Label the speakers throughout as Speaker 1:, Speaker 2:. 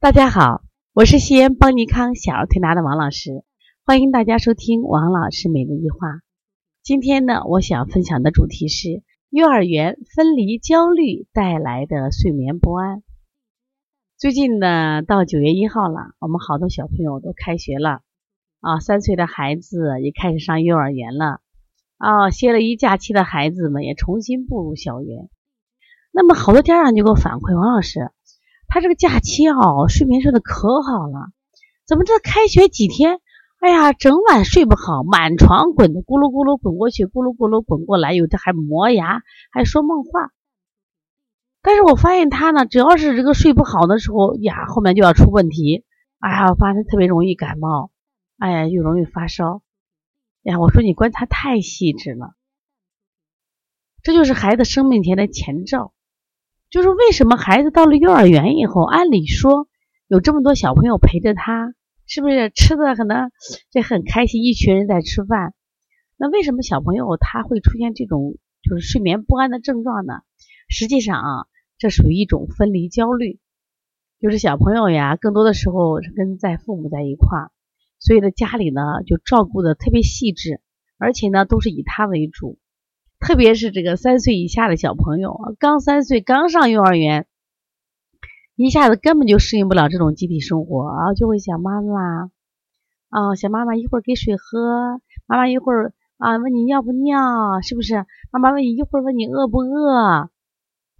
Speaker 1: 大家好，我是西安邦尼康小儿推拿的王老师，欢迎大家收听王老师每日一话。今天呢，我想分享的主题是幼儿园分离焦虑带来的睡眠不安。最近呢，到九月一号了，我们好多小朋友都开学了啊，三岁的孩子也开始上幼儿园了啊，歇了一假期的孩子们也重新步入校园。那么，好多家长就给我反馈，王老师。他这个假期哦，睡眠睡得可好了，怎么这开学几天，哎呀，整晚睡不好，满床滚的，咕噜咕噜滚过去，咕噜咕噜滚过来，有的还磨牙，还说梦话。但是我发现他呢，只要是这个睡不好的时候呀，后面就要出问题。哎呀，我发现他特别容易感冒，哎呀，又容易发烧。呀，我说你观察太细致了，这就是孩子生病前的前兆。就是为什么孩子到了幼儿园以后，按理说有这么多小朋友陪着他，是不是吃的可能这很开心，一群人在吃饭？那为什么小朋友他会出现这种就是睡眠不安的症状呢？实际上啊，这属于一种分离焦虑，就是小朋友呀，更多的时候是跟在父母在一块儿，所以呢家里呢就照顾的特别细致，而且呢都是以他为主。特别是这个三岁以下的小朋友，刚三岁，刚上幼儿园，一下子根本就适应不了这种集体生活啊，就会想妈妈啊，想妈妈一会儿给水喝，妈妈一会儿啊问你尿不尿，是不是？妈妈问你一会儿问你饿不饿？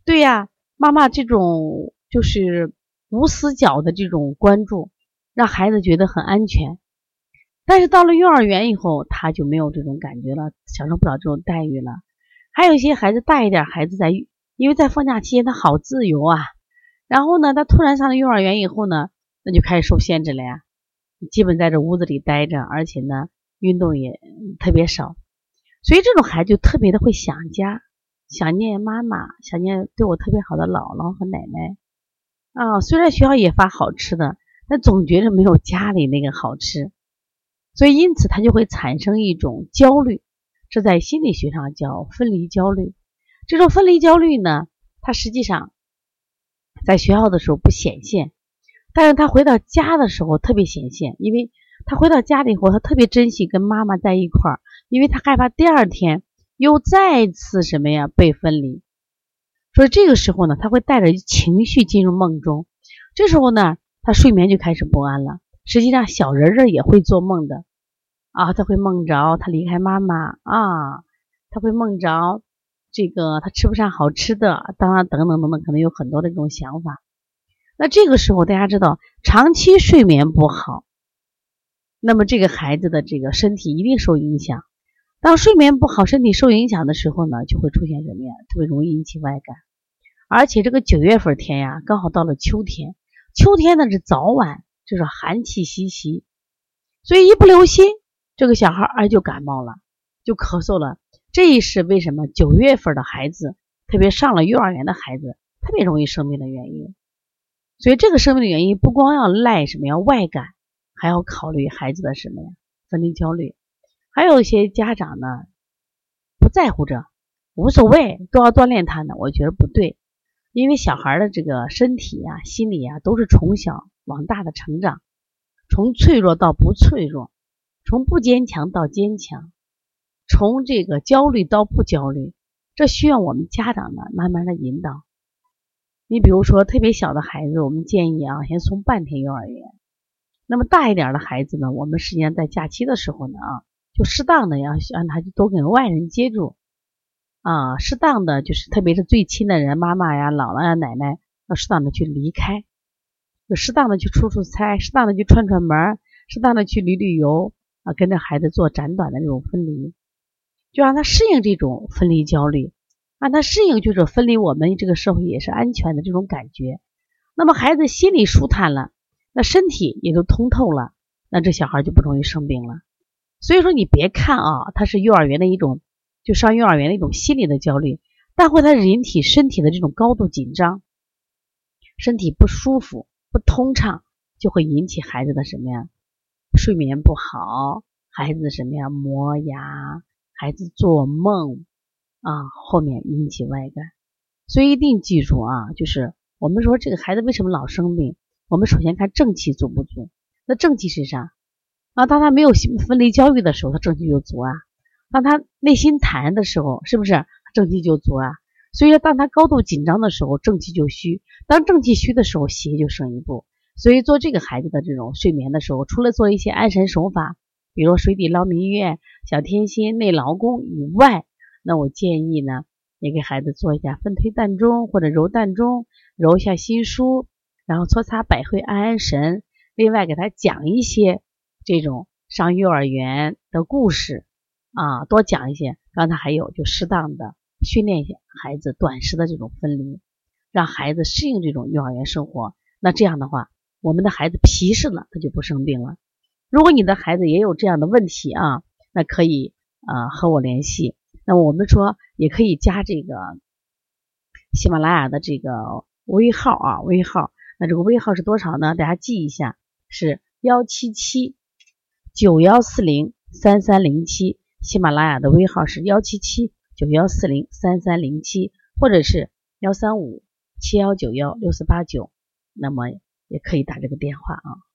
Speaker 1: 对呀，妈妈这种就是无死角的这种关注，让孩子觉得很安全。但是到了幼儿园以后，他就没有这种感觉了，享受不了这种待遇了。还有一些孩子大一点，孩子在因为在放假期间他好自由啊，然后呢，他突然上了幼儿园以后呢，那就开始受限制了呀，基本在这屋子里待着，而且呢，运动也特别少，所以这种孩子就特别的会想家，想念妈妈，想念对我特别好的姥姥和奶奶啊。虽然学校也发好吃的，但总觉得没有家里那个好吃，所以因此他就会产生一种焦虑。这在心理学上叫分离焦虑。这种分离焦虑呢，它实际上在学校的时候不显现，但是他回到家的时候特别显现，因为他回到家里以后，他特别珍惜跟妈妈在一块儿，因为他害怕第二天又再次什么呀被分离。所以这个时候呢，他会带着情绪进入梦中，这时候呢，他睡眠就开始不安了。实际上，小人儿也会做梦的。啊，他会梦着他离开妈妈啊，他会梦着这个他吃不上好吃的，当然等等等等，可能有很多的这种想法。那这个时候大家知道，长期睡眠不好，那么这个孩子的这个身体一定受影响。当睡眠不好，身体受影响的时候呢，就会出现什么呀？特别容易引起外感。而且这个九月份天呀，刚好到了秋天，秋天呢是早晚就是寒气袭袭，所以一不留心。这个小孩儿就感冒了，就咳嗽了。这是为什么九月份的孩子，特别上了幼儿园的孩子，特别容易生病的原因。所以这个生病的原因不光要赖什么呀外感，还要考虑孩子的什么呀分离焦虑。还有一些家长呢不在乎这，无所谓，都要锻炼他呢。我觉得不对，因为小孩的这个身体呀、心理呀，都是从小往大的成长，从脆弱到不脆弱。从不坚强到坚强，从这个焦虑到不焦虑，这需要我们家长呢慢慢的引导。你比如说特别小的孩子，我们建议啊先送半天幼儿园。那么大一点的孩子呢，我们实际上在假期的时候呢啊，就适当的要让他多跟外人接触啊，适当的就是特别是最亲的人，妈妈呀、姥姥呀、奶奶，要适当的去离开，就适当的去出出差，适当的去串串门，适当的去旅旅游。啊，跟着孩子做暂短的那种分离，就让他适应这种分离焦虑，让他适应就是分离我们这个社会也是安全的这种感觉。那么孩子心里舒坦了，那身体也都通透了，那这小孩就不容易生病了。所以说，你别看啊，他是幼儿园的一种，就上幼儿园的一种心理的焦虑，但会他人体身体的这种高度紧张，身体不舒服、不通畅，就会引起孩子的什么呀？睡眠不好，孩子什么呀？磨牙，孩子做梦啊，后面引起外感，所以一定记住啊，就是我们说这个孩子为什么老生病，我们首先看正气足不足。那正气是啥？啊，当他没有分离焦虑的时候，他正气就足啊。当他内心坦然的时候，是不是正气就足啊？所以说，当他高度紧张的时候，正气就虚；当正气虚的时候，邪就胜一步。所以做这个孩子的这种睡眠的时候，除了做一些安神手法，比如水底捞明月、小天心、内劳宫以外，那我建议呢，也给孩子做一下分推膻中或者揉膻中，揉一下心腧，然后搓擦百会安安神。另外给他讲一些这种上幼儿园的故事啊，多讲一些。刚才还有就适当的。训练一下孩子短时的这种分离，让孩子适应这种幼儿园生活。那这样的话，我们的孩子皮实了，他就不生病了。如果你的孩子也有这样的问题啊，那可以啊和我联系。那我们说也可以加这个喜马拉雅的这个微号啊，微号。那这个微号是多少呢？大家记一下，是幺七七九幺四零三三零七。喜马拉雅的微号是幺七七。九幺四零三三零七，或者是幺三五七幺九幺六四八九，那么也可以打这个电话啊。